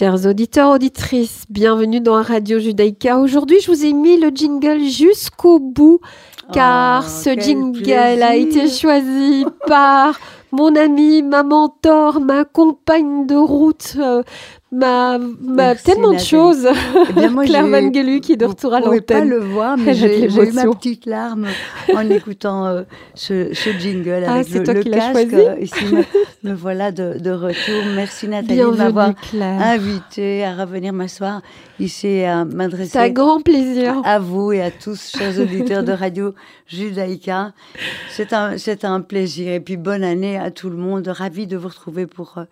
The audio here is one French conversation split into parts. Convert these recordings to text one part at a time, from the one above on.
Chers auditeurs, auditrices, bienvenue dans Radio Judaïka. Aujourd'hui, je vous ai mis le jingle jusqu'au bout, car Oh, ce jingle a été choisi par mon amie, ma mentor, ma compagne de route, euh, ma, ma Merci, tellement de choses. Eh bien, moi, Claire Van Gelu qui est de retour à pouvez pas l'antenne. le voir, mais j'ai j'ai eu ma petite larme en écoutant euh, ce, ce jingle Ah, avec c'est le, toi le qui casque. choisi euh, Ici, me, me voilà de, de retour. Merci Nathalie de m'avoir Claire. invité à revenir m'asseoir ici et à C'est un m'adresser grand plaisir. à vous et à tous, chers auditeurs de Radio Judaïka. C'est un, c'est un plaisir. Et puis, bonne année à tout le monde. Ravi de vous retrouver pour euh,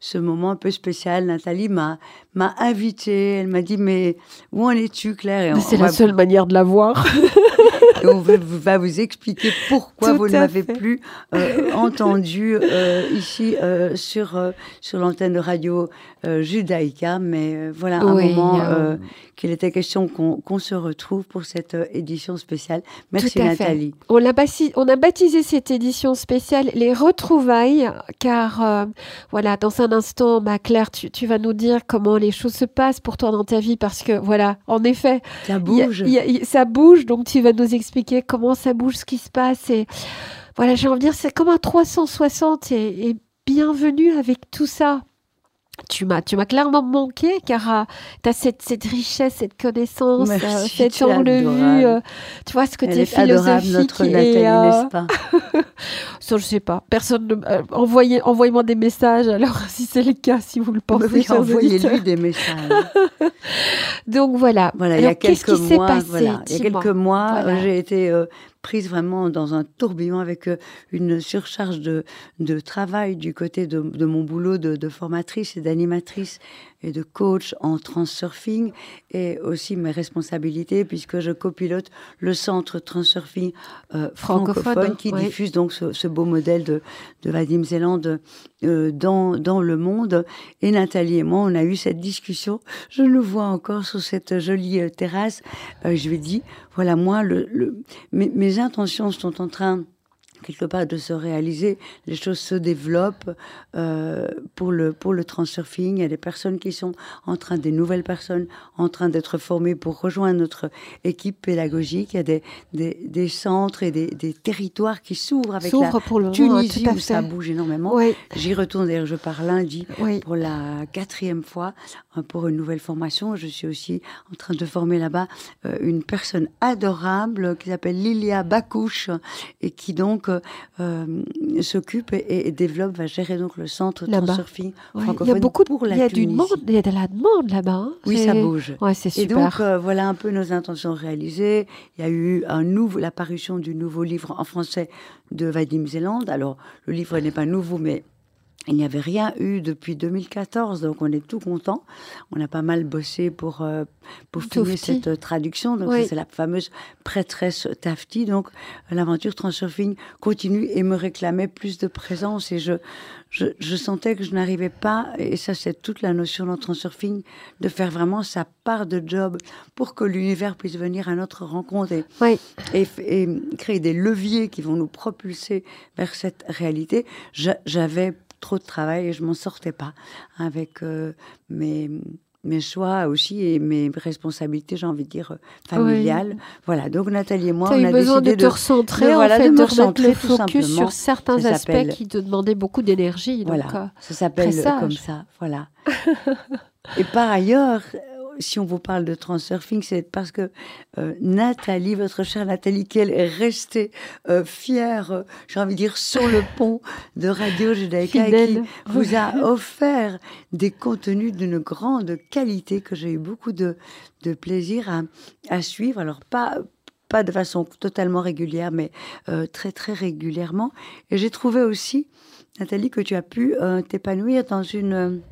ce moment un peu spécial. Nathalie m'a, m'a invité. Elle m'a dit, mais où en es-tu, Claire? C'est la va- seule manière de la voir. et on va, vous expliquer pourquoi Tout vous ne m'avez plus euh, entendu euh, ici euh, sur, euh, sur l'antenne de radio Judaïka. Mais voilà un Oui, moment qu'il était question qu'on qu'on se retrouve pour cette édition spéciale. Merci fait. Nathalie. On, l'a basi- on a baptisé cette édition spéciale les retrouvailles, car voilà, dans un instant, ma Claire, tu, tu vas nous dire comment les choses se passent pour toi dans ta vie, parce que voilà, en effet, Ça y a- bouge. y a- ça bouge, donc tu vas nous expliquer comment ça bouge, ce qui se passe. Et voilà, j'ai envie de dire, c'est comme un 360 et, et bienvenue avec tout ça. Tu m'as, tu m'as clairement manqué car tu as cette, cette richesse, cette connaissance, Merci, euh, cet angle de vue, adorable. euh, tu vois, ce côté est adorable, philosophique. notre et, Nathalie, euh, n'est-ce pas ça, je sais pas. Personne ne. euh, envoyez, envoyez-moi des messages alors si c'est le cas, si vous le pensez. Oui, Envoyez-lui des messages. Donc voilà. Voilà, il y a Alors, qu'est-ce quelques qui s'est mois, passé? voilà, il y a quelques mois, Voilà. euh, j'ai été euh, prise vraiment dans un tourbillon avec euh, une surcharge de, de travail du côté de, de mon boulot de, de formatrice et d'animatrice et de coach en transurfing et aussi mes responsabilités puisque je copilote le centre transurfing euh, Francophone, francophone qui oui. diffuse donc ce, ce beau modèle de, de Vadim Zeland euh, dans, dans le monde. Et Nathalie et moi, on a eu cette discussion. Je nous vois encore sur cette jolie euh, terrasse. Euh, je lui ai dit, voilà, moi, le, le- mes, mes intentions sont en train quelque part de se réaliser, les choses se développent euh, pour le pour le transurfing. Il y a des personnes qui sont en train, des nouvelles personnes en train d'être formées pour rejoindre notre équipe pédagogique. Il y a des des, des centres et des, des territoires qui s'ouvrent avec la pour le Tunisie où ça bouge énormément. Oui, J'y retourne d'ailleurs, je pars lundi oui. pour la quatrième fois euh, pour une nouvelle formation. Je suis aussi en train de former là-bas euh, une personne adorable qui s'appelle Lilia Bakouche et qui donc euh, euh, s'occupe et, et développe, va gérer donc le centre transurfing Ouais, Il y francophone a beaucoup de, pour la il y a du monde, il y a de la demande là-bas. hein. Oui, ça bouge. Ouais, c'est Et donc, euh, voilà un peu nos intentions réalisées. Il y a eu un nouveau, la parution du nouveau livre en français de Vadim Zeland. Alors, le livre n'est pas nouveau, mais il n'y avait rien eu depuis 2014, donc on est tout content. On a pas mal bossé pour, euh, pour finir Tofti. cette euh, traduction. Donc, Oui. c'est la fameuse prêtresse Tafti. Donc, euh, l'aventure Transurfing continue et me réclamait plus de présence. Et je, je, je sentais que je n'arrivais pas, et ça, c'est toute la notion dans Transurfing, de faire vraiment sa part de job pour que l'univers puisse venir à notre rencontre et, Oui. et, et créer des leviers qui vont nous propulser vers cette réalité. J'a- J'avais trop de travail et je m'en sortais pas avec euh, mes mes choix aussi et mes responsabilités, j'ai envie de dire, euh, familiales. Voilà, donc Nathalie et moi, as on eu a besoin de décidé te de... recentrer, de- en voilà, fait, de de, me recentrer, le focus sur certains Ça aspects qui te demandaient beaucoup d'énergie. Donc, Voilà, euh, ça s'appelle comme ça, voilà. Et par ailleurs, si on vous parle de transurfing, c'est parce que euh, Nathalie, votre chère Nathalie, qu'elle est restée euh, fière, euh, j'ai envie de dire, sur le pont de Radio Judaïka et qui vous a offert des contenus d'une grande qualité que j'ai eu beaucoup de, de plaisir à, à suivre. Alors, pas pas de façon totalement régulière, mais euh, très très régulièrement. Et j'ai trouvé aussi, Nathalie, que tu as pu euh, t'épanouir dans une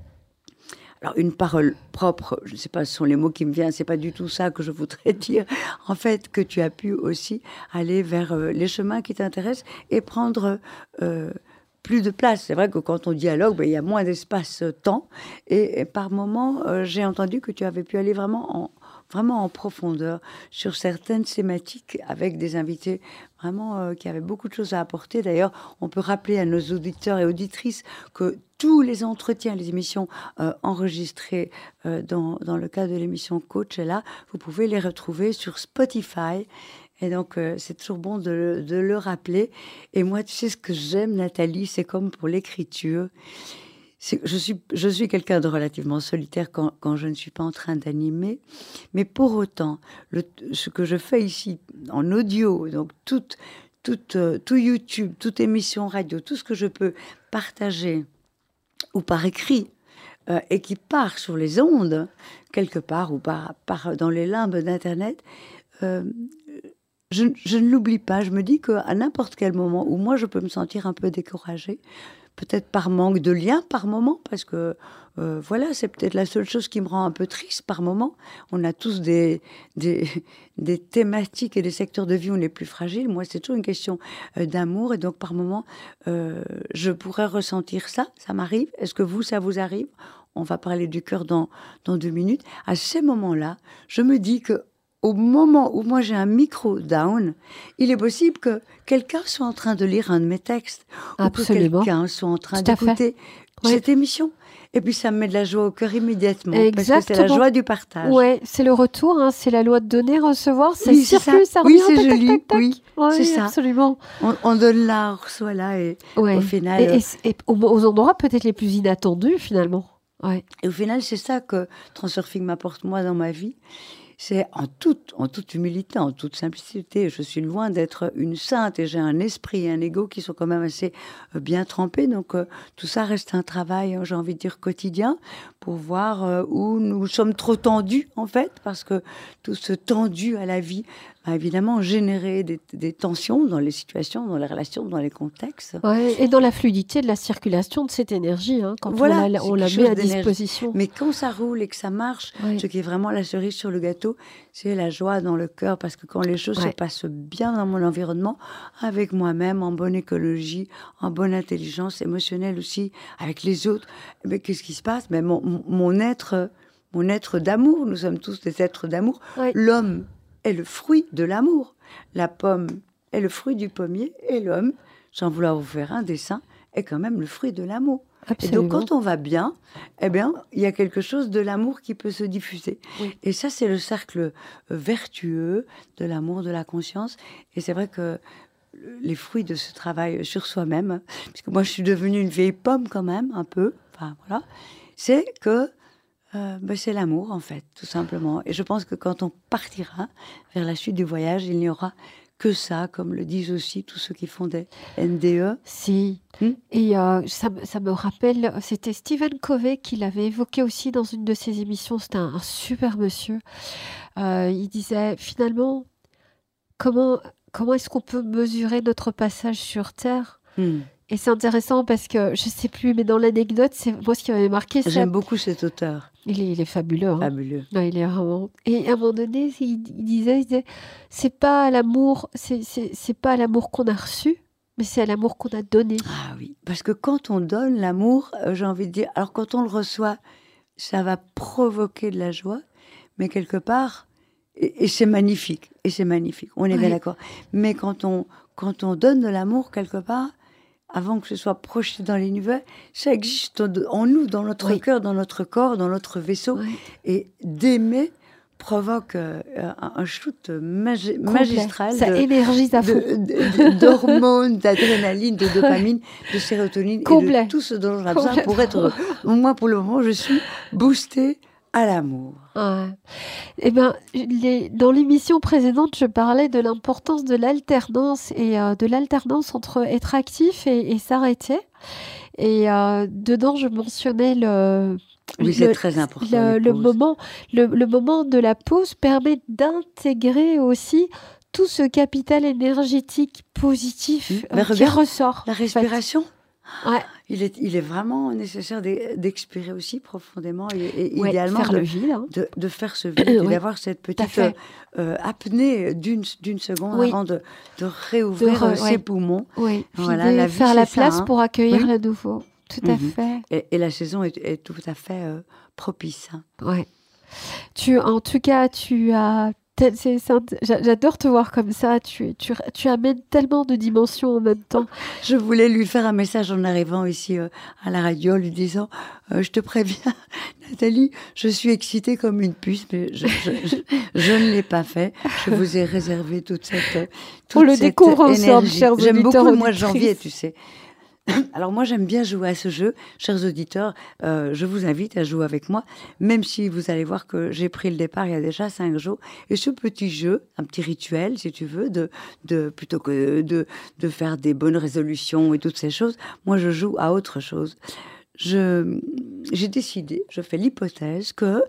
alors une parole propre. Je ne sais pas, ce sont les mots qui me viennent. C'est pas du tout ça que je voudrais dire. En fait, que tu as pu aussi aller vers euh, les chemins qui t'intéressent et prendre euh, plus de place. C'est vrai que quand on dialogue, ben, il y a moins d'espace-temps. Et, et par moments, euh, j'ai entendu que tu avais pu aller vraiment en vraiment en profondeur sur certaines thématiques avec des invités euh, qui avaient beaucoup de choses à apporter. D'ailleurs, on peut rappeler à nos auditeurs et auditrices que tous les entretiens, les émissions euh, enregistrées euh, dans, dans, le cadre de l'émission Coach là, vous pouvez les retrouver sur Spotify. Et donc, c'est toujours bon de, de, le rappeler. Et moi, tu sais ce que j'aime, Nathalie, c'est comme pour l'écriture je suis, quelqu'un de relativement solitaire quand, je ne suis pas en train d'animer, mais pour autant, ce que je fais ici en audio, donc euh, tout YouTube, toute émission radio, tout ce que je peux partager ou par écrit euh, et qui part sur les ondes quelque part ou par dans les limbes d'internet. Euh, je, je, ne l'oublie pas. Je me dis qu'à n'importe quel moment où moi je peux me sentir un peu découragée, peut-être par manque de lien par moment, parce que euh, voilà, c'est peut-être la seule chose qui me rend un peu triste par moment. On a tous des, des, thématiques et des secteurs de vie où on est plus fragile. Moi, c'est toujours une question euh, d'amour, et donc par moment, euh, je pourrais ressentir ça. Ça m'arrive. Est-ce que vous, ça vous arrive? On va parler du cœur dans, dans deux minutes. À ces moments-là, je me dis que au moment où moi j'ai un micro down, il est possible que quelqu'un soit en train de lire un de mes textes Absolument. ou que quelqu'un soit en train d'écouter cette émission. Et puis ça me met de la joie au cœur immédiatement. Exactement. Parce que c'est la joie du partage. Ouais, c'est le retour, hein, c'est la loi de donner, recevoir, ça oui, circule, ça, ça Oui, revient, c'est tac, joli. tac, tac, Oui, c'est ça. Absolument. On, on, donne là, on reçoit là, et ouais. au final. Et, et, et aux endroits peut-être les plus inattendus, finalement. Ouais. Et au final, c'est ça que Transurfing m'apporte moi dans ma vie c'est en toute, en toute humilité, en toute simplicité. Je suis loin d'être une sainte et j'ai un esprit et un ego qui sont quand même assez euh, bien trempés. Donc euh, tout ça reste un travail, j'ai envie de dire, quotidien pour voir euh, où nous sommes trop tendus en fait, parce que tout ce tendu à la vie a évidemment généré des, des, tensions dans les situations, dans les relations, dans les contextes. Ouais, et dans la fluidité de la circulation de cette énergie, hein, quand voilà, on la, on la met à disposition. Mais quand ça roule et que ça marche, ouais. ce qui est vraiment la cerise sur le gâteau, c'est la joie dans le cœur, parce que quand les choses ouais. se passent bien dans mon environnement, avec moi-même, en bonne écologie, en bonne intelligence émotionnelle aussi, avec les autres, mais qu'est-ce qui se passe? Mais mon, mon être, mon être d'amour, nous sommes tous des êtres d'amour. L'homme est le fruit de l'amour. La pomme est le fruit du pommier et l'homme, sans vouloir vous faire un dessin, est quand même le fruit de l'amour. Et donc quand on va bien, eh bien, il y a quelque chose de l'amour qui peut se diffuser. Oui. Et ça, c'est le cercle vertueux de l'amour, de la conscience. Et c'est vrai que les fruits de ce travail sur soi-même, puisque moi je suis devenue une vieille pomme quand même, un peu, enfin voilà, c'est que euh, ben, c'est l'amour en fait, tout simplement. Et je pense que quand on partira vers la suite du voyage, il n'y aura que ça, comme le disent aussi tous ceux qui font des NDE. Si. Hmm? Et euh, ça, ça, me rappelle, c'était Stephen Covey qui l'avait évoqué aussi dans une de ses émissions. C'était un, un, super monsieur. Euh, il disait finalement, comment, comment est-ce qu'on peut mesurer notre passage sur Terre? Hmm. Et c'est intéressant parce que je sais plus, mais dans l'anecdote, c'est moi ce qui m'avait marqué. J'aime beaucoup cet auteur. Il est, il est fabuleux. Hein. Fabuleux. Non, il est vraiment. Et à un moment donné, il, il disait, il disait, c'est pas l'amour, c'est pas l'amour qu'on a reçu, mais c'est l'amour qu'on a donné. Ah oui, parce que quand on donne l'amour, euh, j'ai envie de dire, alors quand on le reçoit, ça va provoquer de la joie, mais quelque part, et, et c'est magnifique, et c'est magnifique. On est Oui. bien d'accord. Mais quand on quand on donne de l'amour quelque part avant que ce soit projeté dans l'univers, ça existe en nous, dans notre Oui. cœur, dans notre corps, dans notre vaisseau. Et d'aimer provoque euh, un, shoot magi- magistral Ça de- de- de- d'hormones, d'adrénaline, de dopamine, de sérotonine et Complet. de tout ce dont j'ai besoin pour être heureux. Moi, pour le moment, je suis boostée à l'amour. Ouais. Eh ben, les- dans l'émission précédente, je parlais de l'importance de l'alternance et euh, de l'alternance entre être actif et, et s'arrêter. Et euh, dedans, je mentionnais le, Oui, c'est très important. le, moment, le, le moment de la pause permet d'intégrer aussi tout ce capital énergétique positif Mm. euh, qui regarde, ressort. La en fait. Ouais, il est, il est vraiment nécessaire d'e- d'expirer aussi profondément et, et ouais, idéalement faire de, le vide. hein. de, de faire ce vide et d'avoir cette petite fait. euh, apnée d'une seconde Oui. avant de, de réouvrir re- euh, ses poumons. Oui, Voilà, vider, la vie, faire la ça, place hein. pour accueillir Oui. le nouveau. Tout à Mhm. fait. Et, et la saison est, est tout à fait euh, propice. hein. Ouais. Tu, en tout cas, tu as J'adore te voir comme ça. Tu, tu, tu, amènes tellement de dimensions en même temps. Je voulais lui faire un message en arrivant ici euh, à la radio, lui disant euh, Je te préviens, Nathalie, je suis excitée comme une puce, mais je, je, ne l'ai pas fait. Je vous ai réservé toute cette. Toute On le découvre ensemble, chers J'aime beaucoup le mois de janvier, tu sais. Alors moi j'aime bien jouer à ce jeu, chers auditeurs. Euh, je vous invite à jouer avec moi, même si vous allez voir que j'ai pris le départ il y a déjà cinq jours. Et ce petit jeu, un petit rituel, si tu veux, de, de plutôt que de, faire des bonnes résolutions et toutes ces choses, moi je joue à autre chose. J'ai décidé, je fais l'hypothèse que euh,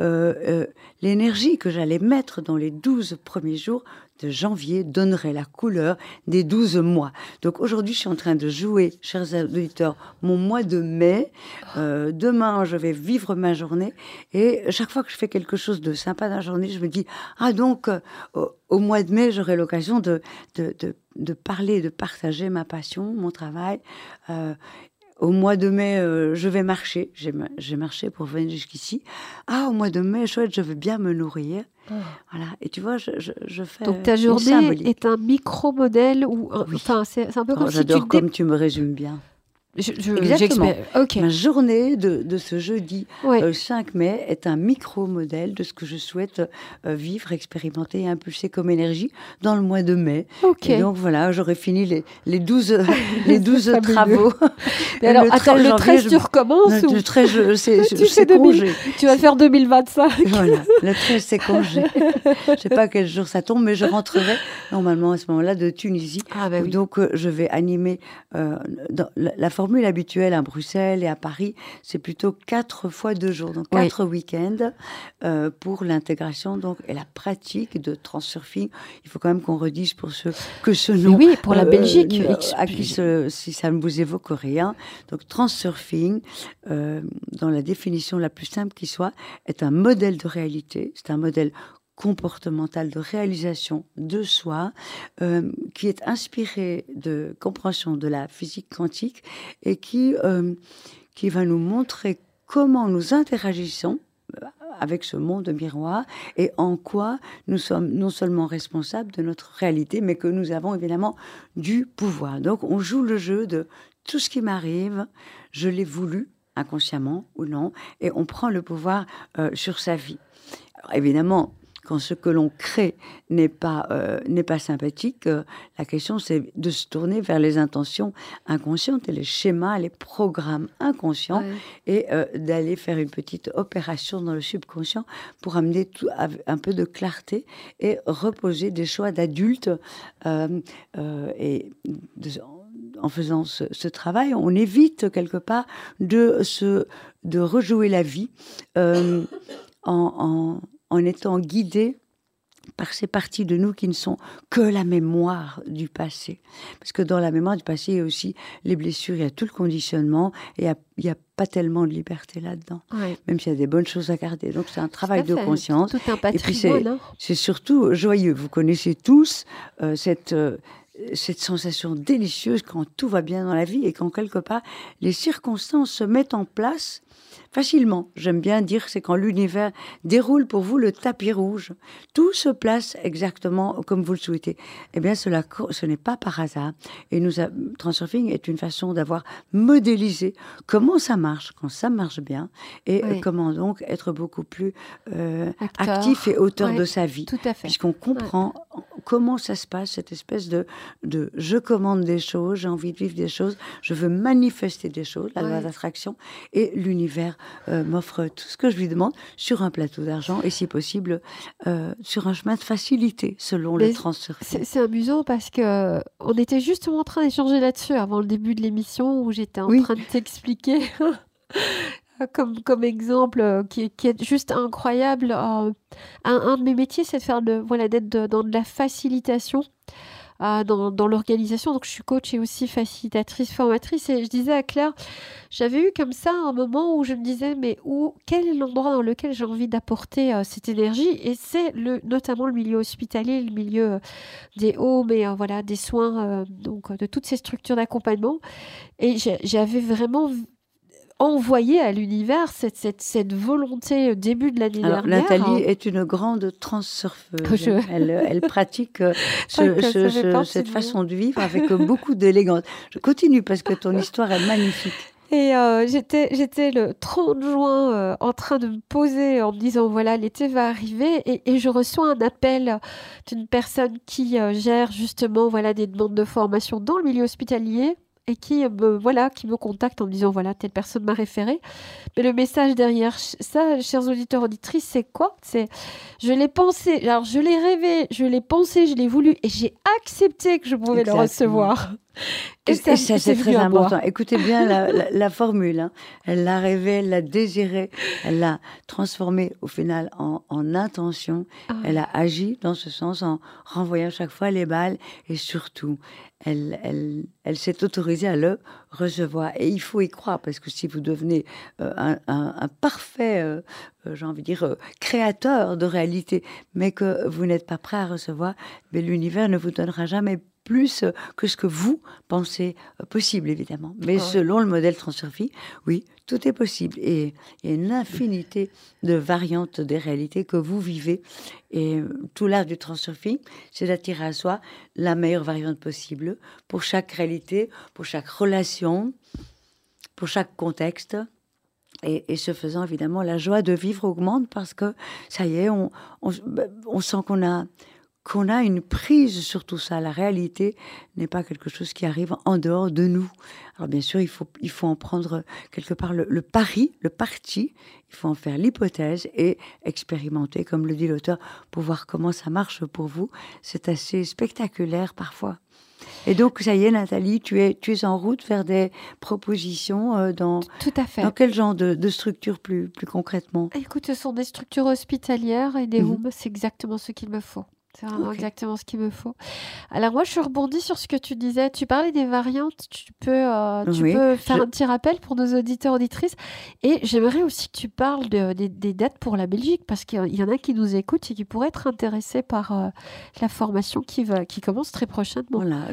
euh, l'énergie que j'allais mettre dans les douze premiers jours janvier donnerait la couleur des 12 mois. Donc aujourd'hui, je suis en train de jouer, chers auditeurs, mon mois de mai. Euh, demain, je vais vivre ma journée. Et chaque fois que je fais quelque chose de sympa dans la journée, je me dis, ah donc, euh, au, mois de mai, j'aurai l'occasion de, de, de, de, parler, de partager ma passion, mon travail. Euh, au mois de mai, euh, je vais marcher. J'ai marché pour venir jusqu'ici. Ah, au mois de mai, chouette, je veux bien me nourrir. Ah. Voilà. Et tu vois, je, je, fais. Donc ta journée est un micro-modèle ou. Enfin, c'est un peu comme oh, si tu. comme tu me résumes bien. Je, Exactement. Ma journée de, de ce jeudi 5 euh, mai est un micro-modèle de ce que je souhaite euh, vivre, expérimenter et impulser comme énergie dans le mois de mai. Et donc voilà, j'aurai fini les, les 12, les 12 travaux. alors, le attends, 13 le 13, tu recommences Le 13, c'est congé. Tu vas faire 2025. Voilà, le 13, c'est congé. je ne sais pas quel jour ça tombe, mais je rentrerai normalement à ce moment-là de Tunisie. Ah, bah oui. Donc, euh, je vais animer dans la, la formule habituelle à Bruxelles et à Paris, c'est plutôt quatre fois deux jours, donc quatre week-ends euh, pour l'intégration donc et la pratique de transurfing. Il faut quand même qu'on redise pour ceux que ce nom. Oui, pour la euh, Belgique. à qui si ça ne vous évoque rien. Donc transurfing, euh, dans la définition la plus simple qui soit, est un modèle de réalité. C'est un modèle comportementale de réalisation de soi euh, qui est inspiré de compréhension de la physique quantique et qui, euh, qui va nous montrer comment nous interagissons euh, avec ce monde miroir et en quoi nous sommes non seulement responsables de notre réalité, mais que nous avons évidemment du pouvoir. Donc on joue le jeu de tout ce qui m'arrive, je l'ai voulu, inconsciemment ou non, et on prend le pouvoir sur sa vie. Évidemment, quand ce que l'on crée n'est pas, euh, n'est pas sympathique, euh, la question c'est de se tourner vers les intentions inconscientes et les schémas, les programmes inconscients et euh, d'aller faire une petite opération dans le subconscient pour amener tout, un peu de clarté et reposer des choix d'adultes. et en faisant ce, travail, on évite quelque part de, se, de rejouer la vie en, en en étant guidé par ces parties de nous qui ne sont que la mémoire du passé. Parce que dans la mémoire du passé, il y a aussi les blessures, il y a tout le conditionnement, et il n'y a, pas tellement de liberté là-dedans, même s'il y a des bonnes choses à garder. Donc c'est un travail de conscience. et puis hein. c'est surtout joyeux. Vous connaissez tous euh, cette... Euh, cette sensation délicieuse quand tout va bien dans la vie et quand quelque part les circonstances se mettent en place facilement. J'aime bien dire c'est quand l'univers déroule pour vous le tapis rouge. Tout se place exactement comme vous le souhaitez. Eh bien, cela, ce n'est pas par hasard. Et nous, Transurfing est une façon d'avoir modélisé comment ça marche quand ça marche bien et comment donc être beaucoup plus euh, actif et auteur de sa vie. Tout à fait. Puisqu'on comprend comment ça se passe, cette espèce de, de je commande des choses, j'ai envie de vivre des choses, je veux manifester des choses, la loi d'attraction, et l'univers euh, m'offre tout ce que je lui demande sur un plateau d'argent et si possible euh, sur un chemin de facilité selon le transfert. C'est amusant parce que on était justement en train d'échanger là-dessus avant le début de l'émission où j'étais en train de t'expliquer. comme, comme exemple euh, qui, qui, est juste incroyable. un, un, de mes métiers, c'est de faire de, voilà, d'être dans de la facilitation dans, l'organisation. Donc, je suis coach et aussi facilitatrice, formatrice. Et je disais à Claire, j'avais eu comme ça un moment où je me disais, mais où, quel est l'endroit dans lequel j'ai envie d'apporter euh, cette énergie? Et c'est le, notamment le milieu hospitalier, le milieu euh, des homes et euh, voilà, des soins, donc de toutes ces structures d'accompagnement. Et j'avais vraiment envoyé à l'univers cette, cette, cette, volonté début de l'année dernière. Nathalie est une grande transsurfeuse. Elle, elle, pratique ce, cette façon de vivre avec beaucoup d'élégance. Je continue parce que ton histoire est magnifique. Et euh, j'étais, j'étais le 30 juin euh, en train de me poser en me disant voilà, l'été va arriver et, et je reçois un appel d'une personne qui euh, gère justement voilà, des demandes de formation dans le milieu hospitalier et qui me, voilà, qui me contacte en me disant voilà, telle personne m'a référé. Mais le message derrière ça, chers auditeurs, auditrices, c'est quoi? C'est je l'ai pensé, alors je l'ai rêvé, je l'ai pensé, je l'ai voulu et j'ai accepté que je pouvais le recevoir. Et, ça, c'est très important. Écoutez bien la, formule. Hein. Elle l'a rêvé, elle l'a désiré, elle l'a transformé au final en, intention. Ah. Elle a agi dans ce sens en renvoyant chaque fois les balles et surtout, elle, elle, elle s'est autorisée à le recevoir. Et il faut y croire parce que si vous devenez euh, un, parfait, euh, euh, j'ai envie de dire, créateur de réalité, mais que vous n'êtes pas prêt à recevoir, mais l'univers ne vous donnera jamais plus que ce que vous pensez possible, évidemment. Mais selon le modèle Transurfie, oui, tout est possible. Et il y a une infinité de variantes des réalités que vous vivez. Et tout l'art du Transurfie, c'est d'attirer à soi la meilleure variante possible pour chaque réalité, pour chaque relation, pour chaque contexte. Et, ce faisant, évidemment, la joie de vivre augmente parce que ça y est, on, on sent qu'on a qu'on a une prise sur tout ça. La réalité n'est pas quelque chose qui arrive en dehors de nous. Alors bien sûr, il faut, il faut en prendre quelque part le, pari, le parti, il faut en faire l'hypothèse et expérimenter, comme le dit l'auteur, pour voir comment ça marche pour vous. C'est assez spectaculaire parfois. Et donc, ça y est, Nathalie, tu es, tu es en route vers des propositions euh, dans, Tout à fait. dans quel genre de, de structure plus, plus concrètement? Écoute, ce sont des structures hospitalières et des mmh. c'est exactement ce qu'il me faut. C'est vraiment exactement ce qu'il me faut. Alors moi, je rebondis sur ce que tu disais. Tu parlais des variantes. Tu peux, euh, tu peux faire un petit rappel pour nos auditeurs auditrices. Et j'aimerais aussi que tu parles de, des dates pour la Belgique parce qu'il y en a qui nous écoutent et qui pourraient être intéressés par euh, la formation qui va, qui commence très prochainement. Voilà,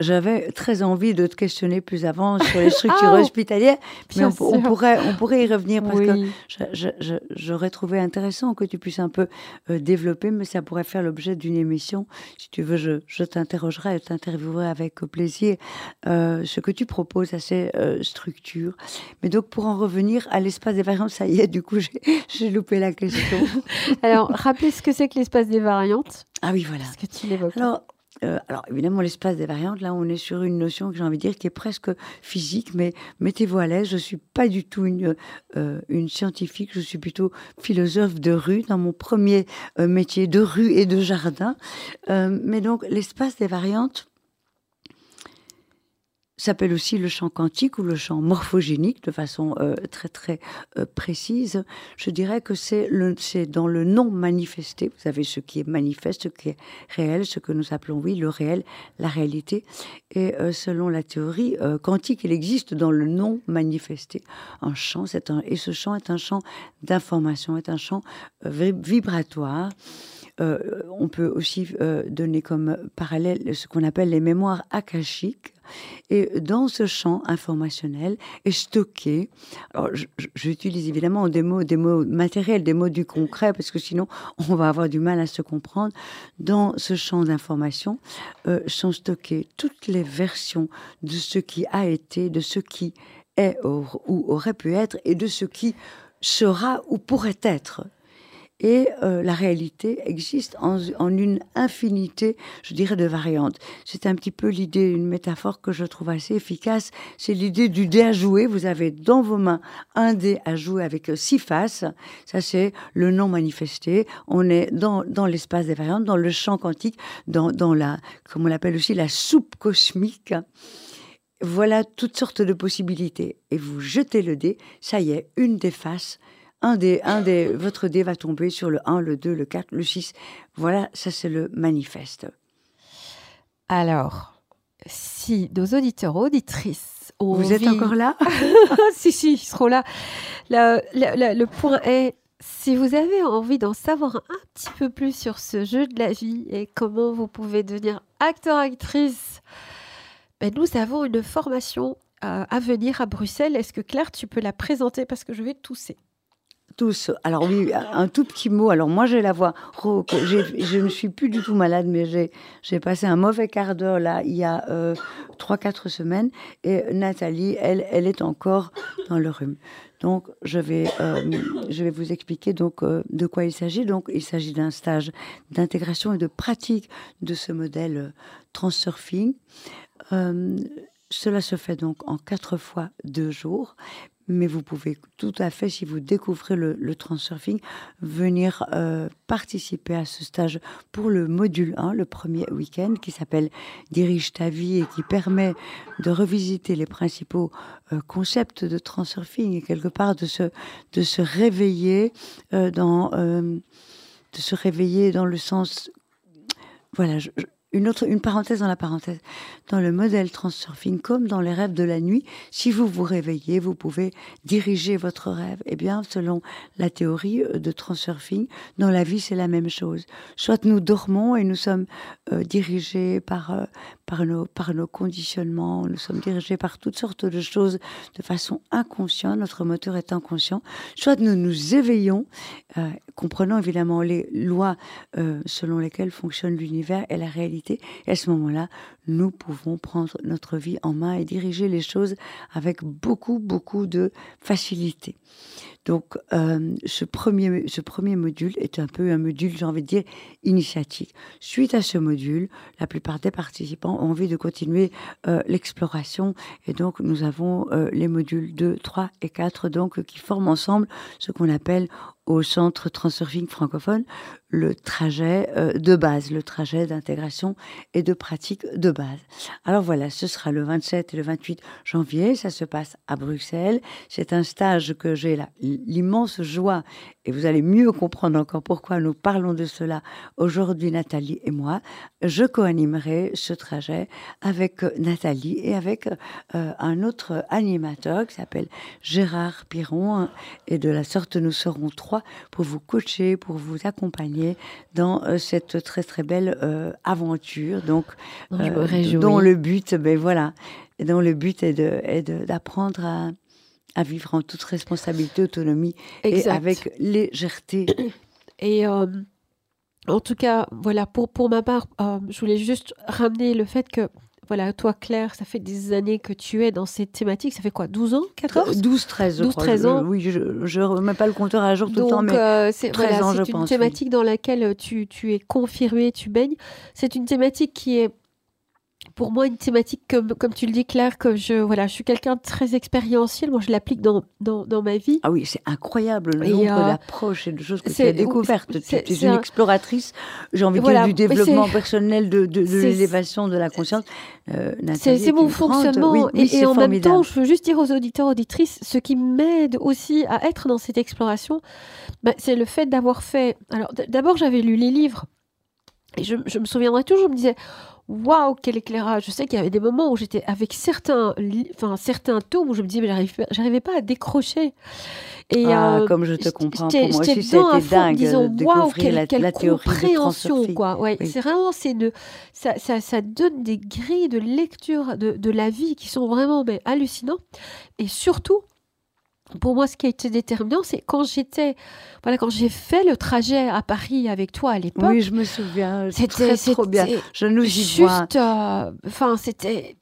j'avais très envie de te questionner plus avant sur les structures ah, hospitalières, mais on, pourrait, on pourrait y revenir parce que j'aurais trouvé intéressant que tu puisses un peu euh, développer, mais ça pourrait faire l'objet d'une émission. Si tu veux, je, je t'interrogerai et t'interviewerai avec plaisir euh, ce que tu proposes à ces euh, structures. Mais donc, pour en revenir à l'espace des variantes, ça y est, du coup, j'ai loupé la question. Alors, rappelez ce que c'est que l'espace des variantes. Ah oui, voilà. Que tu l'évoques. Alors, euh, alors évidemment, l'espace des variantes, là, on est sur une notion que j'ai envie de dire qui est presque physique, mais mettez-vous à l'aise. Je suis pas du tout une, euh, une scientifique, je suis plutôt philosophe de rue dans mon premier euh, métier de rue et de jardin. mais donc l'espace des variantes, s'appelle aussi le champ quantique ou le champ morphogénique de façon euh, très très euh, précise. Je dirais que c'est dans le non manifesté. Vous avez ce qui est manifeste, ce qui est réel, ce que nous appelons oui le réel, la réalité. Et euh, selon la théorie quantique, il existe dans le non manifesté un un et ce champ est un champ d'information, est un champ vibratoire. On peut aussi donner comme parallèle ce qu'on appelle les mémoires akashiques et dans ce champ informationnel est stocké, alors j'utilise évidemment des mots, des mots matériels, des mots du concret, parce que sinon on va avoir du mal à se comprendre. Dans ce champ d'information euh, sont stockées toutes les versions de ce qui a été, de ce qui est ou aurait pu être, et de ce qui sera ou pourrait être et euh, la réalité existe en, une infinité, je dirais, de variantes. C'est un petit peu l'idée, une métaphore que je trouve assez efficace, c'est l'idée du dé à jouer. Vous avez dans vos mains un dé à jouer avec six faces, ça c'est le non manifesté. On est dans, l'espace des variantes, dans le champ quantique, dans, dans la, comme on l'appelle aussi, la soupe cosmique. Voilà toutes sortes de possibilités. Et vous jetez le dé, ça y est, une des faces un des, un des, votre dé va tomber sur le 1, le 2, le 4, le 6. Voilà, ça c'est le manifeste. Alors, si nos auditeurs, auditrices ont Vous êtes encore là? Si, si, ils seront là. Le, le, le, point est, si vous avez envie d'en savoir un petit peu plus sur ce jeu de la vie et comment vous pouvez devenir acteur-actrice, ben nous avons une formation à venir à Bruxelles. Est-ce que Claire, tu peux la présenter? Parce que je vais tousser tous. Alors oui, un tout petit mot. Alors moi, j'ai la voix. Je ne suis plus du tout malade, mais j'ai passé un mauvais quart d'heure là, il y a euh, trois, quatre semaines. Et Nathalie, elle, elle est encore dans le rhume. Donc, je vais, euh, je vais vous expliquer donc euh, de quoi il s'agit. Donc, il s'agit d'un stage d'intégration et de pratique de ce modèle transurfing. cela se fait donc en quatre fois deux jours, mais vous pouvez tout à fait, si vous découvrez le, le transurfing, venir euh, participer à ce stage pour le module 1, le premier week-end, qui s'appelle Dirige ta vie et qui permet de revisiter les principaux euh, concepts de transurfing et quelque part de se, de se réveiller euh, dans... de se réveiller dans le sens voilà, une autre, une parenthèse dans la parenthèse. Dans le modèle Transurfing, comme dans les rêves de la nuit, si vous vous réveillez, vous pouvez diriger votre rêve. Eh bien, selon la théorie euh, de Transurfing, dans la vie, c'est la même chose. Soit nous dormons et nous sommes euh, dirigés par, euh, par, nos, par nos conditionnements, nous sommes dirigés par toutes sortes de choses de façon inconsciente, notre moteur est inconscient. Soit nous nous éveillons, comprenant évidemment les lois selon lesquelles fonctionne l'univers et la réalité et à ce moment-là, nous pouvons prendre notre vie en main et diriger les choses avec beaucoup, beaucoup de facilité. Donc, euh, ce, premier, module est un peu un module, j'ai envie de dire, initiatique. Suite à ce module, la plupart des participants ont envie de continuer euh, l'exploration et donc nous avons euh, les modules 2, 3 et 4 donc qui forment ensemble ce qu'on appelle au centre Transurfing francophone le trajet euh, de base, le trajet d'intégration et de pratique de base. Alors voilà, ce sera le 27 et le 28 janvier, ça se passe à Bruxelles. C'est un stage que j'ai l'immense joie, et vous allez mieux comprendre encore pourquoi nous parlons de cela aujourd'hui, Nathalie et moi. Je co-animerai ce trajet avec Nathalie et avec euh, un autre animateur qui s'appelle Gérard Piron. Et de la sorte, nous serons trois pour vous coacher, pour vous accompagner dans euh, cette très très belle euh, aventure. Donc, euh, dont le but, ben voilà, dont le but est d'apprendre à, à, vivre en toute responsabilité, autonomie et avec légèreté. Et en tout cas, voilà, pour, pour ma part, je voulais juste ramener le fait que voilà, toi Claire, ça fait des années que tu es dans cette thématique. Ça fait quoi 12 ans 14 12, 13, 12, 13 ans. oui, je ne remets pas le compteur à jour tout le temps, mais euh, c'est, 13 ans, je pense. C'est une thématique dans laquelle tu, tu es confirmé, tu baignes. C'est une thématique qui est pour moi une thématique comme, comme tu le dis Claire que je voilà je suis quelqu'un de très expérientiel. Moi je l'applique dans, dans, dans, ma vie. Ah oui c'est incroyable le nombre euh, d'approches et de choses que tu as découvertes. tu es une exploratrice. J'ai envie de dire du développement personnel de, de, l'élévation de la conscience. Euh, c'est mon fonctionnement et, en même temps je veux juste dire aux auditeurs auditrices ce qui m'aide aussi à être dans cette exploration bah, c'est le fait d'avoir fait alors d'abord j'avais lu les livres. Et je, je me souviendrai toujours je me disais waouh, quel éclairage. Je sais qu'il y avait des moments où j'étais avec certains, enfin, certains tomes où je me disais, mais j'arrivais pas à décrocher. Et, ah, euh, comme je te comprends, pour moi aussi, c'était dingue disant, de découvrir la, quelle la, théorie compréhension, quoi. Ouais, C'est vraiment, c'est de, ça, ça, ça, donne des grilles de lecture de, de la vie qui sont vraiment mais, hallucinants. Et surtout, pour moi, ce qui a été déterminant, c'est quand j'étais, voilà, quand j'ai fait le trajet à Paris avec toi à l'époque. Oui, je me souviens. C'était trop bien. Je nous y juste, euh, Enfin, c'était.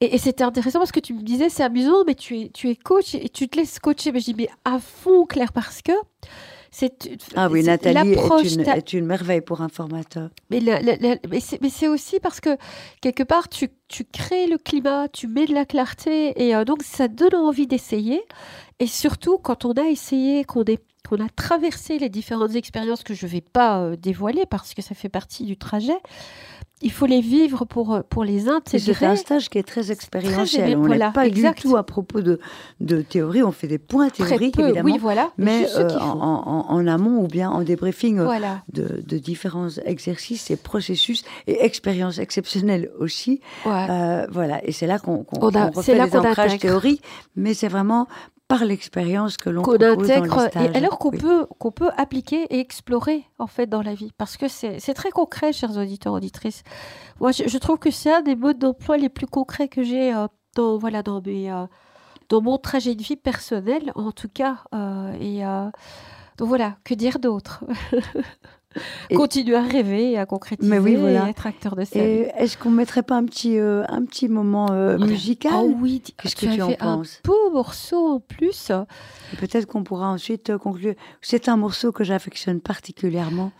Et, c'était intéressant parce que tu me disais, c'est amusant, mais tu es, tu es coach et tu te laisses coacher. Mais je dis, mais à fond, Claire, parce que c'est ah oui, Nathalie est une, est une, merveille pour un formateur. Mais, mais c'est aussi parce que quelque part, tu, tu, crées le climat, tu mets de la clarté et euh, donc ça donne envie d'essayer. Et surtout, quand on a essayé, qu'on a traversé les différentes expériences que je ne vais pas euh, dévoiler parce que ça fait partie du trajet, il faut les vivre pour, euh, pour les intégrer. C'est un stage qui est très expérientiel. on n'est pas du tout à propos de, de théorie. On fait des points théoriques, évidemment. Oui, voilà. Mais, euh, en, en, amont ou bien en débriefing de, de, différents exercices et processus et expériences exceptionnelles aussi. voilà. Et c'est là qu'on qu refait les ancrages théoriques. Mais c'est vraiment par l'expérience que l'on intègre et alors qu'on peut qu'on peut appliquer et explorer en fait dans la vie. Parce que c'est très concret chers auditeurs auditrices. Moi je, trouve que c'est un des modes d'emploi les plus concrets que j'ai euh, dans, voilà, dans, mes, dans mon trajet de vie personnel, en tout cas. et donc voilà, que dire d'autre? Continuer à rêver et à concrétiser mais oui, voilà. et être acteur de scène. Est-ce qu'on ne mettrait pas un petit, un petit moment musical Ah oui, qu'est-ce que tu en penses un beau morceau en plus. Peut-être qu'on pourra ensuite conclure. C'est un morceau que j'affectionne particulièrement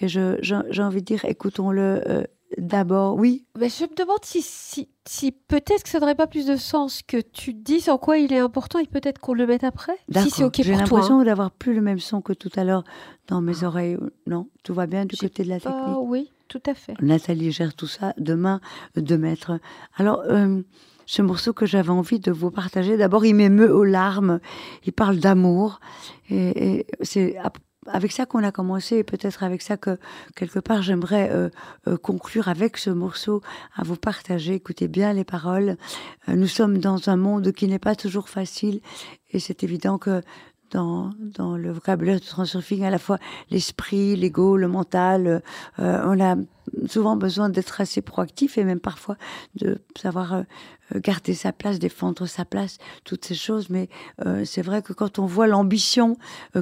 et j'ai envie de dire, écoutons-le euh, d'abord. Oui. Mais je me demande si, si, si peut-être que ça n'aurait pas plus de sens que tu dises en quoi il est important et peut-être qu'on le mette après. Si c'est OK J'ai l'impression hein. d'avoir plus le même son que tout à l'heure dans mes oreilles. Non, tout va bien du côté de la technique. oui, tout à fait. Nathalie gère tout ça demain de mettre. Alors. Euh, ce morceau que j'avais envie de vous partager. D'abord, il m'émeut aux larmes. Il parle d'amour. Et, et c'est avec ça qu'on a commencé et peut-être avec ça que quelque part j'aimerais euh, euh, conclure avec ce morceau à vous partager. Écoutez bien les paroles. Euh, nous sommes dans un monde qui n'est pas toujours facile et c'est évident que dans, le vocabulaire du transurfing, à la fois l'esprit, l'ego, le mental. Euh, on a souvent besoin d'être assez proactif et même parfois de savoir euh, garder sa place, défendre sa place, toutes ces choses. Mais euh, c'est vrai que quand on voit l'ambition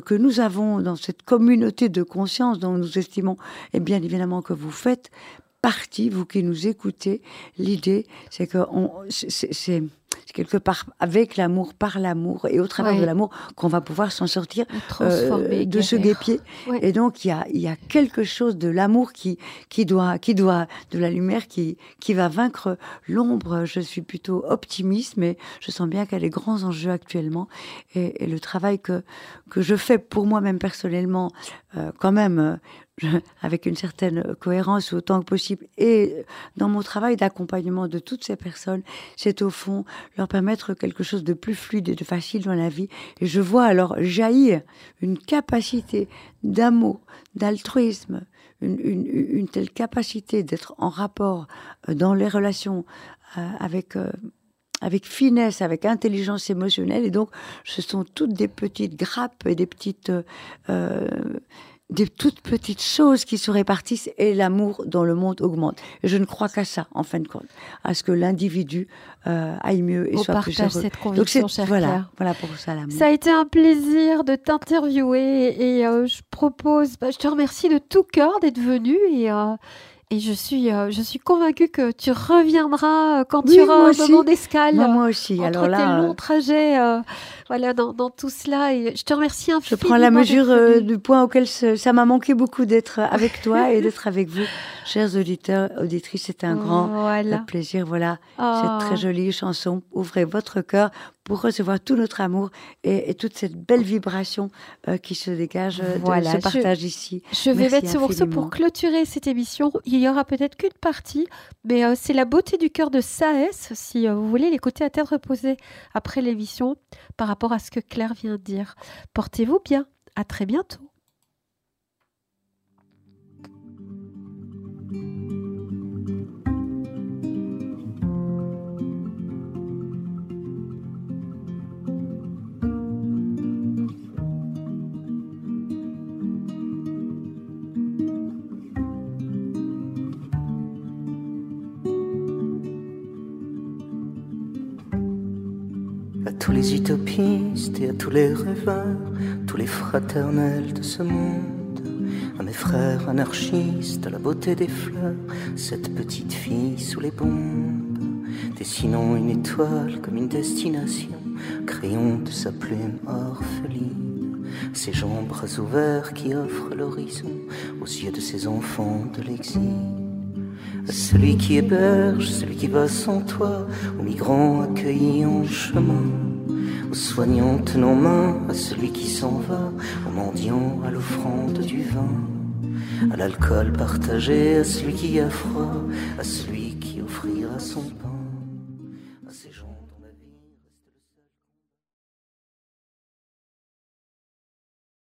que nous avons dans cette communauté de conscience dont nous estimons, et bien évidemment que vous faites partie, vous qui nous écoutez, l'idée, c'est que c'est quelque part avec l'amour, par l'amour et au travers de l'amour qu'on va pouvoir s'en sortir euh, de ce guépier. Et donc il y a, y a quelque chose de l'amour qui, qui doit, qui doit, de la lumière qui, qui va vaincre l'ombre. Je suis plutôt optimiste, mais je sens bien qu'il y a des grands enjeux actuellement et, et, le travail que que je fais pour moi-même personnellement, euh, quand même. Euh, avec une certaine cohérence autant que possible et dans mon travail d'accompagnement de toutes ces personnes, c'est au fond leur permettre quelque chose de plus fluide et de facile dans la vie. Et je vois alors jaillir une capacité d'amour, d'altruisme, une, telle capacité d'être en rapport euh, dans les relations euh, avec euh, avec finesse, avec intelligence émotionnelle. Et donc, ce sont toutes des petites grappes et des petites des toutes petites choses qui se répartissent et l'amour dans le monde augmente. Et je ne crois qu'à ça, en fin de compte, à ce que l'individu euh, aille mieux et On soit plus heureux. cette conviction, Donc voilà, voilà pour ça l'amour. Ça a été un plaisir de t'interviewer et euh, je propose, bah, je te remercie de tout cœur d'être venu et euh, et je suis, euh, je suis convaincue que tu reviendras quand tu auras un moment d'escale. Moi, aussi. Entre Alors là, tes longs trajets, euh, voilà, dans, dans, tout cela. Et je te remercie infiniment. Je prends la mesure du point auquel ça m'a manqué beaucoup d'être avec toi et d'être avec vous, chers auditeurs, auditrices. C'est un grand plaisir. Voilà, cette très oh. jolie chanson. Ouvrez votre cœur pour recevoir tout notre amour et, toute cette belle vibration euh, qui se dégage de ce partage ici. Je vais mettre ce morceau pour clôturer cette émission. Il y aura peut-être qu'une partie, mais euh, c'est la beauté du cœur de Saès, si euh, vous voulez l'écouter à tête reposée après l'émission, par rapport à ce que Claire vient de dire. Portez-vous bien. À très bientôt. Tous les utopistes et à tous les rêveurs, tous les fraternels de ce monde, à mes frères anarchistes, à la beauté des fleurs, cette petite fille sous les bombes, dessinons une étoile comme une destination, crayon de sa plume orpheline, ses jambes bras ouverts qui offrent l'horizon aux yeux de ses enfants de l'exil. Celui qui héberge, celui qui va sans toi, aux migrants accueillis en chemin aux soignants tenant main, à celui qui s'en va, aux mendiants, à l'offrande du vin, à l'alcool partagé, à celui qui a froid, à celui